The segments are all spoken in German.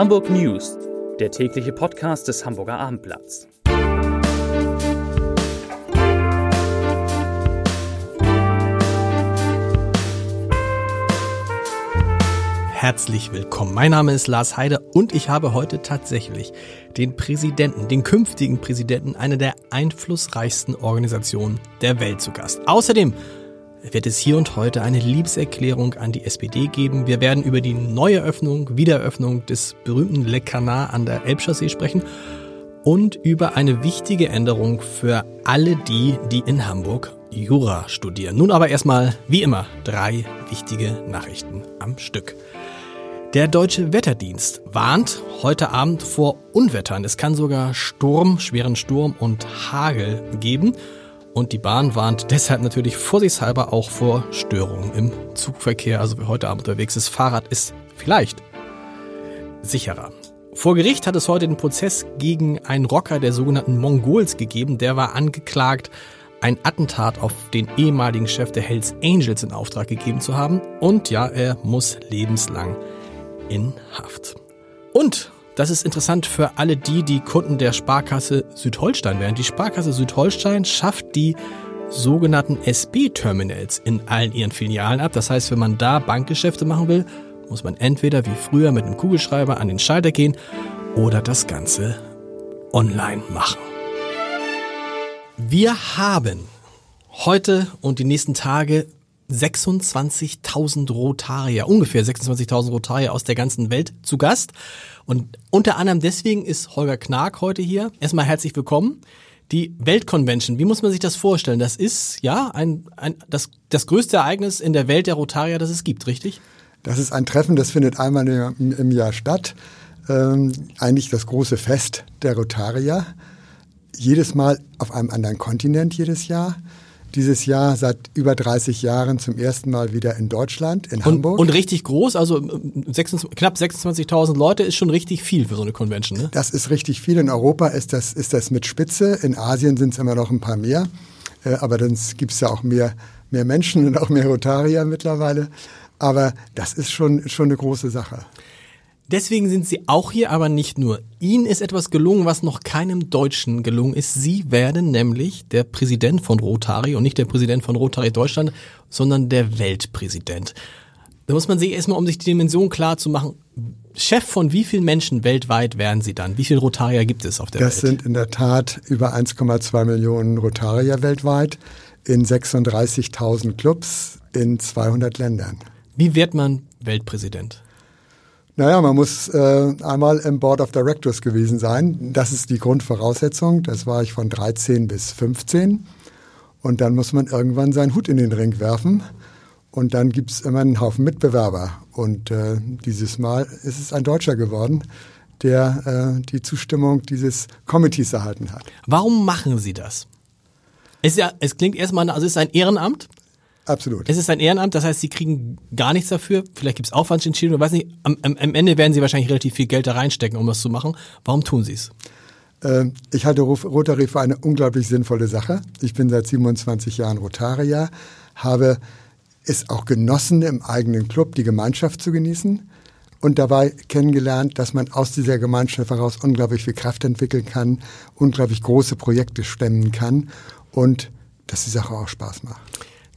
Hamburg News, der tägliche Podcast des Hamburger Abendblatts. Herzlich willkommen. Mein Name ist Lars Heider und ich habe heute tatsächlich den Präsidenten, den künftigen Präsidenten einer der einflussreichsten Organisationen der Welt zu Gast. Außerdem wird es hier und heute eine Liebeserklärung an die SPD geben. Wir werden über die Neueröffnung, Wiedereröffnung des berühmten Le Canard an der Elbchaussee sprechen und über eine wichtige Änderung für alle die, die in Hamburg Jura studieren. Nun aber erstmal, wie immer, drei wichtige Nachrichten am Stück. Der Deutsche Wetterdienst warnt heute Abend vor Unwettern. Es kann sogar Sturm, schweren Sturm und Hagel geben. Und die Bahn warnt deshalb natürlich vorsichtshalber auch vor Störungen im Zugverkehr. Also wer heute Abend unterwegs ist, Fahrrad ist vielleicht sicherer. Vor Gericht hat es heute den Prozess gegen einen Rocker der sogenannten Mongols gegeben. Der war angeklagt, ein Attentat auf den ehemaligen Chef der Hells Angels in Auftrag gegeben zu haben. Und ja, er muss lebenslang in Haft. Und das ist interessant für alle die, die Kunden der Sparkasse Südholstein wären. Die Sparkasse Südholstein schafft die sogenannten SB-Terminals in allen ihren Filialen ab. Das heißt, wenn man da Bankgeschäfte machen will, muss man entweder wie früher mit einem Kugelschreiber an den Schalter gehen oder das Ganze online machen. Wir haben heute und die nächsten Tage 26.000 Rotarier, ungefähr 26.000 Rotarier aus der ganzen Welt zu Gast. Und unter anderem deswegen ist Holger Knark heute hier. Erstmal herzlich willkommen. Die Weltconvention, wie muss man sich das vorstellen? Das ist ja ein, ein, das, das größte Ereignis in der Welt der Rotarier, das es gibt, richtig? Das ist ein Treffen, das findet einmal im, im Jahr statt. Ähm, eigentlich das große Fest der Rotarier. Jedes Mal auf einem anderen Kontinent jedes Jahr dieses Jahr seit über 30 Jahren zum ersten Mal wieder in Deutschland, in und, Hamburg. Und richtig groß, also 26, knapp 26.000 Leute ist schon richtig viel für so eine Convention. Ne? Das ist richtig viel. In Europa ist das, ist das mit Spitze. In Asien sind es immer noch ein paar mehr. Äh, aber dann gibt es ja auch mehr, mehr Menschen und auch mehr Rotarier mittlerweile. Aber das ist schon, schon eine große Sache. Deswegen sind Sie auch hier, aber nicht nur. Ihnen ist etwas gelungen, was noch keinem Deutschen gelungen ist. Sie werden nämlich der Präsident von Rotary und nicht der Präsident von Rotary Deutschland, sondern der Weltpräsident. Da muss man sich erstmal, um sich die Dimension klar zu machen, Chef von wie vielen Menschen weltweit werden Sie dann? Wie viele Rotarier gibt es auf der das Welt? Das sind in der Tat über 1,2 Millionen Rotarier weltweit in 36.000 Clubs in 200 Ländern. Wie wird man Weltpräsident? Naja, man muss äh, einmal im Board of Directors gewesen sein. Das ist die Grundvoraussetzung. Das war ich von 13 bis 15. Und dann muss man irgendwann seinen Hut in den Ring werfen. Und dann gibt es immer einen Haufen Mitbewerber. Und äh, dieses Mal ist es ein Deutscher geworden, der äh, die Zustimmung dieses Committees erhalten hat. Warum machen Sie das? Es, ja, es klingt erstmal, also es ist ein Ehrenamt, Absolut. Es ist ein Ehrenamt, das heißt, Sie kriegen gar nichts dafür. Vielleicht gibt es Aufwandsentschädigung, weiß nicht. Am, am, am, Ende werden Sie wahrscheinlich relativ viel Geld da reinstecken, um das zu machen. Warum tun Sie es? Ähm, ich halte Rotary für eine unglaublich sinnvolle Sache. Ich bin seit 27 Jahren Rotarier, habe es auch genossen, im eigenen Club die Gemeinschaft zu genießen und dabei kennengelernt, dass man aus dieser Gemeinschaft heraus unglaublich viel Kraft entwickeln kann, unglaublich große Projekte stemmen kann und dass die Sache auch Spaß macht.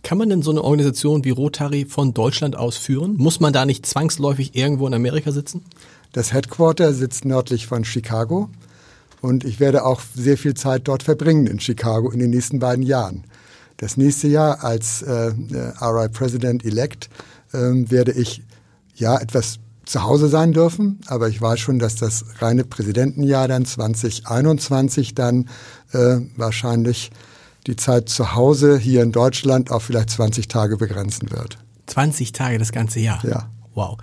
Kann man denn so eine Organisation wie Rotary von Deutschland aus führen? Muss man da nicht zwangsläufig irgendwo in Amerika sitzen? Das Headquarter sitzt nördlich von Chicago und ich werde auch sehr viel Zeit dort verbringen in Chicago in den nächsten beiden Jahren. Das nächste Jahr als äh, RI President elect äh, werde ich ja etwas zu Hause sein dürfen, aber ich weiß schon, dass das reine Präsidentenjahr dann 2021 dann äh, wahrscheinlich die Zeit zu Hause hier in Deutschland auf vielleicht 20 Tage begrenzen wird. 20 Tage das ganze Jahr? Ja. Wow.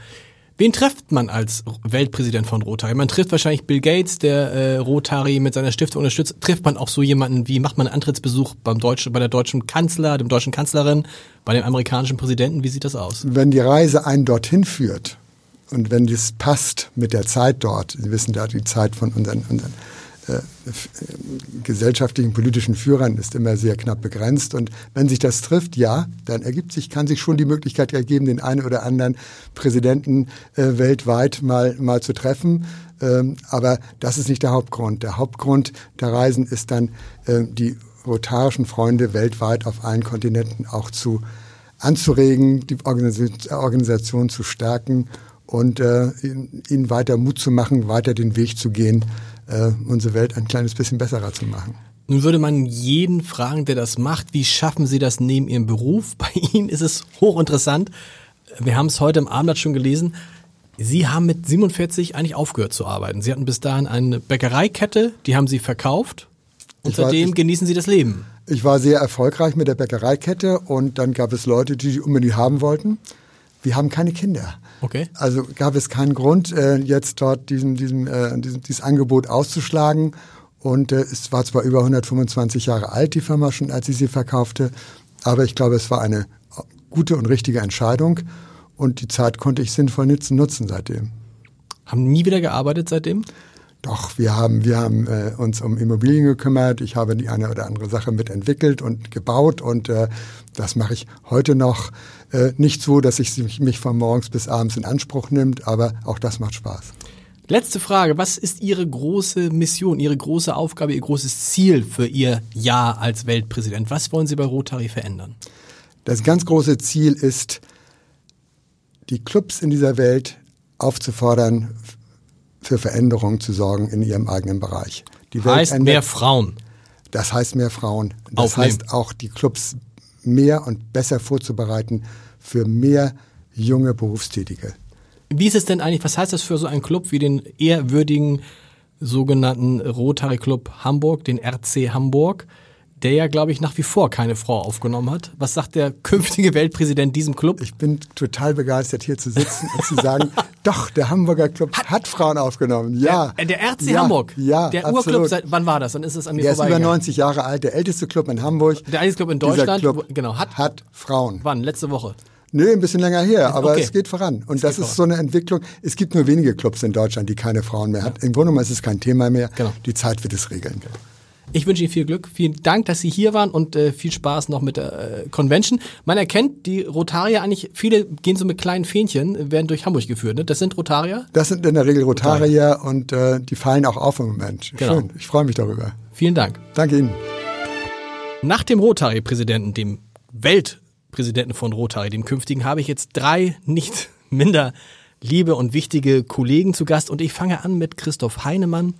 Wen trifft man als Weltpräsident von Rotary? Man trifft wahrscheinlich Bill Gates, der äh, Rotary mit seiner Stiftung unterstützt. Trifft man auch so jemanden wie, macht man einen Antrittsbesuch beim deutschen, bei der deutschen Kanzler, dem deutschen Kanzlerin, bei dem amerikanischen Präsidenten? Wie sieht das aus? Wenn die Reise einen dorthin führt und wenn das passt mit der Zeit dort, Sie wissen da die Zeit von unseren, unseren gesellschaftlichen, politischen Führern ist immer sehr knapp begrenzt. Und wenn sich das trifft, ja, dann ergibt sich, kann sich schon die Möglichkeit ergeben, den einen oder anderen Präsidenten äh, weltweit mal, mal zu treffen. Ähm, aber das ist nicht der Hauptgrund. Der Hauptgrund der Reisen ist dann, äh, die rotarischen Freunde weltweit auf allen Kontinenten auch zu anzuregen, die Organisation zu stärken und äh, ihnen weiter Mut zu machen, weiter den Weg zu gehen, äh, unsere Welt ein kleines bisschen besserer zu machen. Nun würde man jeden fragen, der das macht, wie schaffen Sie das neben Ihrem Beruf? Bei Ihnen ist es hochinteressant. Wir haben es heute im Abendblatt schon gelesen. Sie haben mit 47 eigentlich aufgehört zu arbeiten. Sie hatten bis dahin eine Bäckereikette, die haben Sie verkauft und war, seitdem ich, genießen Sie das Leben. Ich war sehr erfolgreich mit der Bäckereikette und dann gab es Leute, die die unbedingt haben wollten. Wir haben keine Kinder. Okay. Also gab es keinen Grund, äh, jetzt dort diesen, diesen, äh, diesen, dieses Angebot auszuschlagen. Und äh, es war zwar über 125 Jahre alt, die Firma schon, als ich sie verkaufte, aber ich glaube, es war eine gute und richtige Entscheidung. Und die Zeit konnte ich sinnvoll nutzen, nutzen seitdem. Haben nie wieder gearbeitet seitdem? Doch, wir haben, wir haben äh, uns um Immobilien gekümmert. Ich habe die eine oder andere Sache mitentwickelt und gebaut und äh, das mache ich heute noch. Äh, nicht so, dass ich mich von morgens bis abends in Anspruch nimmt, aber auch das macht Spaß. Letzte Frage. Was ist Ihre große Mission, Ihre große Aufgabe, Ihr großes Ziel für Ihr Jahr als Weltpräsident? Was wollen Sie bei Rotary verändern? Das ganz große Ziel ist, die Clubs in dieser Welt aufzufordern, für Veränderungen zu sorgen in ihrem eigenen Bereich. Die Welt heißt ändert, mehr Frauen. Das heißt mehr Frauen. Das Aufnehmen. heißt auch die Clubs mehr und besser vorzubereiten für mehr junge Berufstätige. Wie ist es denn eigentlich, was heißt das für so einen Club wie den ehrwürdigen sogenannten Rotary Club Hamburg, den RC Hamburg? Der ja, glaube ich, nach wie vor keine Frau aufgenommen hat. Was sagt der künftige Weltpräsident diesem Club? Ich bin total begeistert, hier zu sitzen und zu sagen, doch, der Hamburger Club hat, hat Frauen aufgenommen. Ja. Der, der RC ja, Hamburg. Ja, Der absolut. Urclub, seit, wann war das? Dann ist es an mir Der ist über 90 Jahre alt, der älteste Club in Hamburg. Der älteste Club in Deutschland. Club genau, hat, hat Frauen. Wann? Letzte Woche? Nö, ein bisschen länger her, aber okay. es geht voran. Und es das ist voran. so eine Entwicklung. Es gibt nur wenige Clubs in Deutschland, die keine Frauen mehr ja. hat. Im Grunde genommen ist es kein Thema mehr. Genau. Die Zeit wird es regeln. Ich wünsche Ihnen viel Glück. Vielen Dank, dass Sie hier waren und äh, viel Spaß noch mit der äh, Convention. Man erkennt die Rotarier eigentlich, viele gehen so mit kleinen Fähnchen, werden durch Hamburg geführt. Ne? Das sind Rotarier? Das sind in der Regel Rotarier, Rotarier. und äh, die fallen auch auf im Moment. Genau. Schön. Ich freue mich darüber. Vielen Dank. Danke Ihnen. Nach dem Rotary-Präsidenten, dem Weltpräsidenten von Rotary, dem künftigen, habe ich jetzt drei nicht minder liebe und wichtige Kollegen zu Gast und ich fange an mit Christoph Heinemann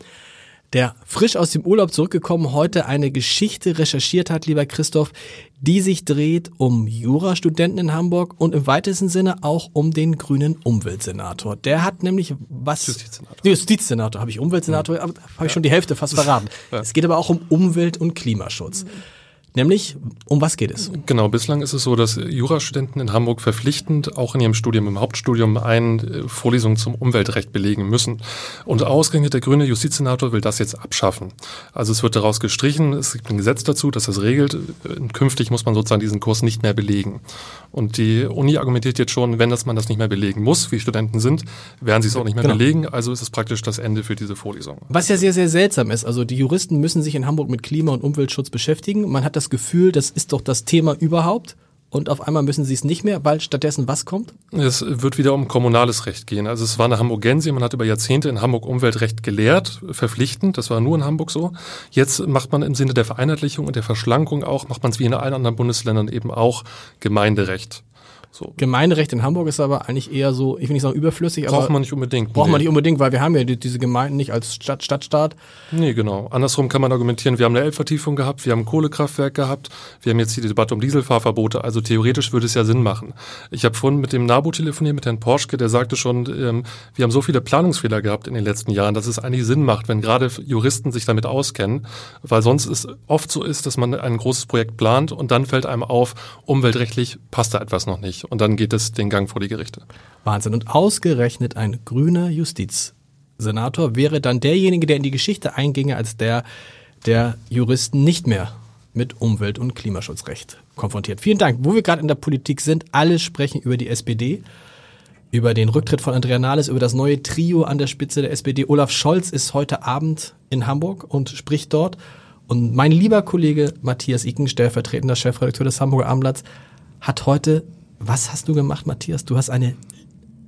der frisch aus dem Urlaub zurückgekommen heute eine Geschichte recherchiert hat, lieber Christoph, die sich dreht um Jurastudenten in Hamburg und im weitesten Sinne auch um den grünen Umweltsenator. Der hat nämlich was Justizsenator. Justizsenator habe ich Umweltsenator, ja. habe ich schon die Hälfte fast verraten. Ja. Es geht aber auch um Umwelt und Klimaschutz. Nämlich, um was geht es? Genau, bislang ist es so, dass Jurastudenten in Hamburg verpflichtend auch in ihrem Studium, im Hauptstudium, eine äh, Vorlesung zum Umweltrecht belegen müssen. Und ausgerechnet der grüne Justizsenator will das jetzt abschaffen. Also es wird daraus gestrichen, es gibt ein Gesetz dazu, das das regelt. Künftig muss man sozusagen diesen Kurs nicht mehr belegen. Und die Uni argumentiert jetzt schon, wenn das man das nicht mehr belegen muss, wie Studenten sind, werden sie es auch nicht mehr genau. belegen. Also ist es praktisch das Ende für diese Vorlesung. Was ja sehr, sehr seltsam ist. Also die Juristen müssen sich in Hamburg mit Klima- und Umweltschutz beschäftigen. Man hat das Gefühl, das ist doch das Thema überhaupt und auf einmal müssen sie es nicht mehr, weil stattdessen was kommt? Es wird wieder um kommunales Recht gehen. Also es war eine Hamburgensie, man hat über Jahrzehnte in Hamburg Umweltrecht gelehrt, verpflichtend, das war nur in Hamburg so. Jetzt macht man im Sinne der Vereinheitlichung und der Verschlankung auch, macht man es wie in allen anderen Bundesländern eben auch Gemeinderecht. So. Gemeinderecht in Hamburg ist aber eigentlich eher so, ich will nicht sagen überflüssig, aber. Braucht man nicht unbedingt. Braucht nee. man nicht unbedingt, weil wir haben ja die, diese Gemeinden nicht als Stadt, Stadtstaat. Nee, genau. Andersrum kann man argumentieren, wir haben eine Elbvertiefung gehabt, wir haben ein Kohlekraftwerk gehabt, wir haben jetzt die Debatte um Dieselfahrverbote, also theoretisch würde es ja Sinn machen. Ich habe vorhin mit dem NABU telefoniert, mit Herrn Porschke, der sagte schon, ähm, wir haben so viele Planungsfehler gehabt in den letzten Jahren, dass es eigentlich Sinn macht, wenn gerade Juristen sich damit auskennen, weil sonst es oft so ist, dass man ein großes Projekt plant und dann fällt einem auf, umweltrechtlich passt da etwas noch nicht. Und dann geht es den Gang vor die Gerichte. Wahnsinn. Und ausgerechnet ein grüner Justizsenator wäre dann derjenige, der in die Geschichte einginge als der, der Juristen nicht mehr mit Umwelt- und Klimaschutzrecht konfrontiert. Vielen Dank. Wo wir gerade in der Politik sind, alle sprechen über die SPD. über den Rücktritt von Andrea Nahles, über das neue Trio an der Spitze der SPD. Olaf Scholz ist heute Abend in Hamburg und spricht dort. Und mein lieber Kollege Matthias Icken, stellvertretender Chefredakteur des Hamburger Abendblatts, hat heute, was hast du gemacht, Matthias? Du hast eine,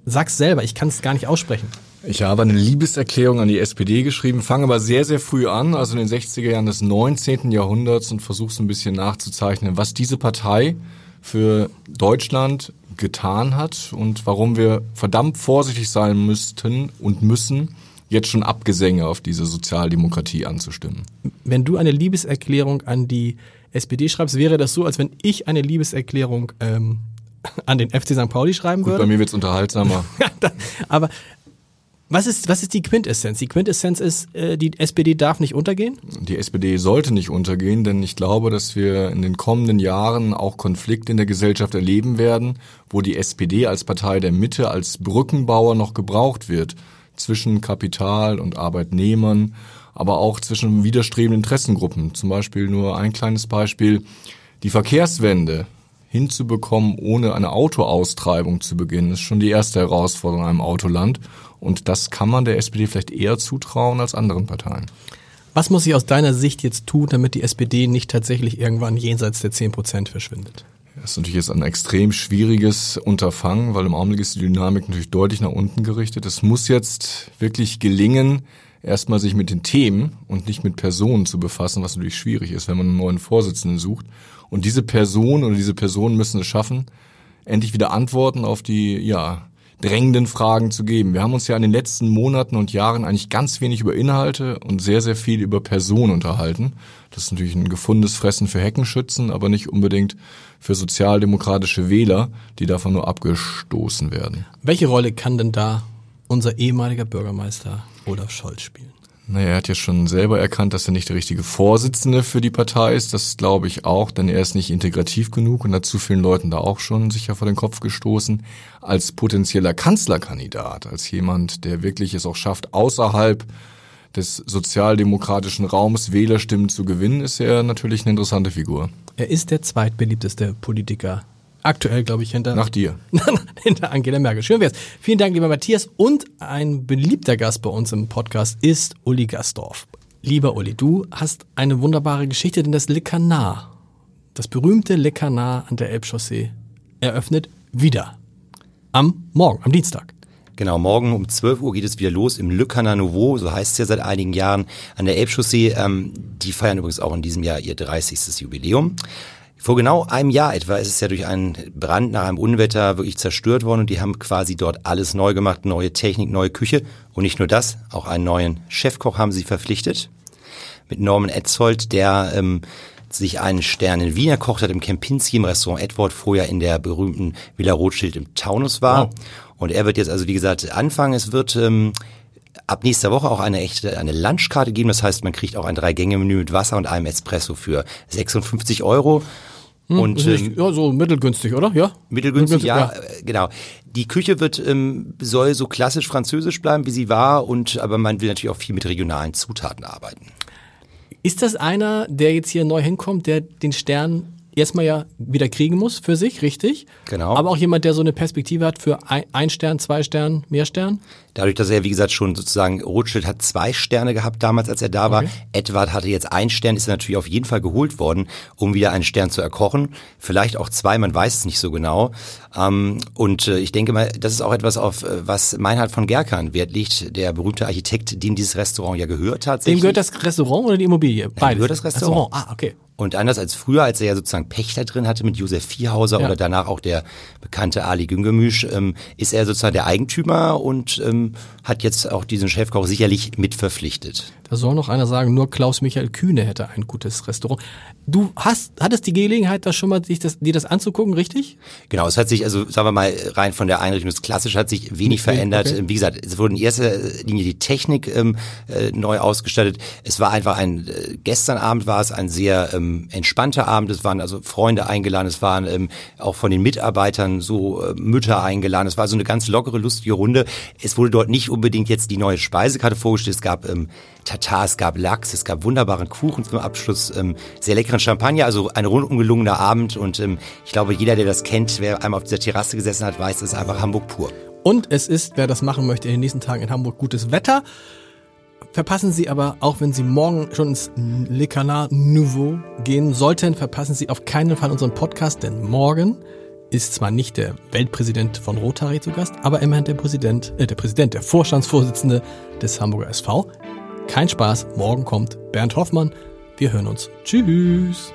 sag's selber, ich kann es gar nicht aussprechen. Ich habe eine Liebeserklärung an die SPD geschrieben, fange aber sehr, sehr früh an, also in den 60er Jahren des 19. Jahrhunderts und versuche so ein bisschen nachzuzeichnen, was diese Partei für Deutschland getan hat und warum wir verdammt vorsichtig sein müssten und müssen, jetzt schon Abgesänge auf diese Sozialdemokratie anzustimmen. Wenn du eine Liebeserklärung an die SPD schreibst, wäre das so, als wenn ich eine Liebeserklärung ähm, an den FC St. Pauli schreiben Gut, würde. bei mir wird's unterhaltsamer. Aber was ist, was ist die Quintessenz? Die Quintessenz ist, äh, die SPD darf nicht untergehen? Die SPD sollte nicht untergehen, denn ich glaube, dass wir in den kommenden Jahren auch Konflikte in der Gesellschaft erleben werden, wo die SPD als Partei der Mitte, als Brückenbauer noch gebraucht wird zwischen Kapital und Arbeitnehmern, aber auch zwischen widerstrebenden Interessengruppen. Zum Beispiel nur ein kleines Beispiel. Die Verkehrswende hinzubekommen, ohne eine Autoaustreibung zu beginnen, ist schon die erste Herausforderung in einem Autoland. Und das kann man der SPD vielleicht eher zutrauen als anderen Parteien. Was muss sich aus deiner Sicht jetzt tun, damit die SPD nicht tatsächlich irgendwann jenseits der 10 Prozent verschwindet? Das ist natürlich jetzt ein extrem schwieriges Unterfangen, weil im Augenblick ist die Dynamik natürlich deutlich nach unten gerichtet. Es muss jetzt wirklich gelingen, erstmal sich mit den Themen und nicht mit Personen zu befassen, was natürlich schwierig ist, wenn man einen neuen Vorsitzenden sucht. Und diese Person oder diese Personen müssen es schaffen, endlich wieder Antworten auf die, ja, drängenden Fragen zu geben. Wir haben uns ja in den letzten Monaten und Jahren eigentlich ganz wenig über Inhalte und sehr, sehr viel über Personen unterhalten. Das ist natürlich ein gefundenes Fressen für Heckenschützen, aber nicht unbedingt für sozialdemokratische Wähler, die davon nur abgestoßen werden. Welche Rolle kann denn da unser ehemaliger Bürgermeister Olaf Scholz spielen? Naja, er hat ja schon selber erkannt, dass er nicht der richtige Vorsitzende für die Partei ist. Das glaube ich auch, denn er ist nicht integrativ genug und hat zu vielen Leuten da auch schon sicher vor den Kopf gestoßen. Als potenzieller Kanzlerkandidat, als jemand, der wirklich es auch schafft, außerhalb des sozialdemokratischen Raums Wählerstimmen zu gewinnen, ist er natürlich eine interessante Figur. Er ist der zweitbeliebteste Politiker. Aktuell, glaube ich, hinter, Nach dir. hinter Angela Merkel. Schön wär's. Vielen Dank, lieber Matthias. Und ein beliebter Gast bei uns im Podcast ist Uli Gastorf. Lieber Uli, du hast eine wunderbare Geschichte, denn das Le Canard, das berühmte Le Canard an der Elbchaussee, eröffnet wieder. Am Morgen, am Dienstag. Genau, morgen um 12 Uhr geht es wieder los im Le Canard Nouveau, so heißt es ja seit einigen Jahren, an der Elbchaussee. Ähm, die feiern übrigens auch in diesem Jahr ihr 30. Jubiläum. Vor genau einem Jahr etwa ist es ja durch einen Brand nach einem Unwetter wirklich zerstört worden und die haben quasi dort alles neu gemacht, neue Technik, neue Küche und nicht nur das, auch einen neuen Chefkoch haben sie verpflichtet mit Norman Etzold, der ähm, sich einen Stern in Wien erkocht hat im Kempinski im Restaurant Edward, vorher in der berühmten Villa Rothschild im Taunus war. Wow. Und er wird jetzt also, wie gesagt, anfangen. Es wird ähm, ab nächster Woche auch eine echte eine Lunchkarte geben. Das heißt, man kriegt auch ein Drei-Gänge-Menü mit Wasser und einem Espresso für 56 Euro. Und Ist nicht- ähm, ja, so mittelgünstig, oder? Ja? Mittelgünstig, ja, äh, genau. Die Küche wird ähm, soll so klassisch französisch bleiben, wie sie war, und aber man will natürlich auch viel mit regionalen Zutaten arbeiten. Ist das einer, der jetzt hier neu hinkommt, der den Stern erstmal ja wieder kriegen muss für sich, richtig? Genau. Aber auch jemand, der so eine Perspektive hat für ein, ein Stern, zwei Stern, mehr Stern? Dadurch, dass er, wie gesagt, schon sozusagen, Rothschild hat zwei Sterne gehabt damals, als er da war. Okay. Edward hatte jetzt einen Stern, ist er natürlich auf jeden Fall geholt worden, um wieder einen Stern zu erkochen. Vielleicht auch zwei, man weiß es nicht so genau. Ähm, und äh, ich denke mal, das ist auch etwas, auf äh, was Meinhard von Gerkan Wert legt, der berühmte Architekt, dem dieses Restaurant ja gehört tatsächlich. Dem gehört das Restaurant oder die Immobilie? Beides. gehört das Restaurant. Ah, okay. Und anders als früher, als er ja sozusagen Pächter drin hatte mit Josef Vierhauser Ja. oder danach auch der bekannte Ali Güngemüsch, ähm, ist er sozusagen der Eigentümer und ähm, hat jetzt auch diesen Chefkoch sicherlich mit verpflichtet. Da soll noch einer sagen, nur Klaus-Michael Kühne hätte ein gutes Restaurant. Du hast, hattest die Gelegenheit, das schon mal sich das, dir das anzugucken, richtig? Genau, es hat sich, also sagen wir mal, rein von der Einrichtung des Klassisch hat sich wenig wenig, verändert. okay. Wie gesagt, es wurde in erster Linie die Technik ähm, äh, neu ausgestattet. Es war einfach ein, äh, gestern Abend war es ein sehr ähm, entspannter Abend. Es waren also Freunde eingeladen, es waren ähm, auch von den Mitarbeitern so äh, Mütter eingeladen. Es war so eine ganz lockere, lustige Runde. Es wurde dort nicht unbedingt jetzt die neue Speisekarte vorgestellt. Es gab ähm, Tatar, es gab Lachs, es gab wunderbaren Kuchen zum Abschluss, ähm, sehr leckeren Champagner, also ein rundum gelungener Abend und ähm, ich glaube, jeder, der das kennt, wer einmal auf dieser Terrasse gesessen hat, weiß, es ist einfach Hamburg pur. Und es ist, wer das machen möchte, in den nächsten Tagen in Hamburg gutes Wetter. Verpassen Sie aber, auch wenn Sie morgen schon ins Le Canard Nouveau gehen sollten, verpassen Sie auf keinen Fall unseren Podcast, denn morgen ist zwar nicht der Weltpräsident von Rotary zu Gast, aber immerhin der Präsident, äh, der Präsident, der Vorstandsvorsitzende des Hamburger SV. Kein Spaß, morgen kommt Bernd Hoffmann. Wir hören uns. Tschüss.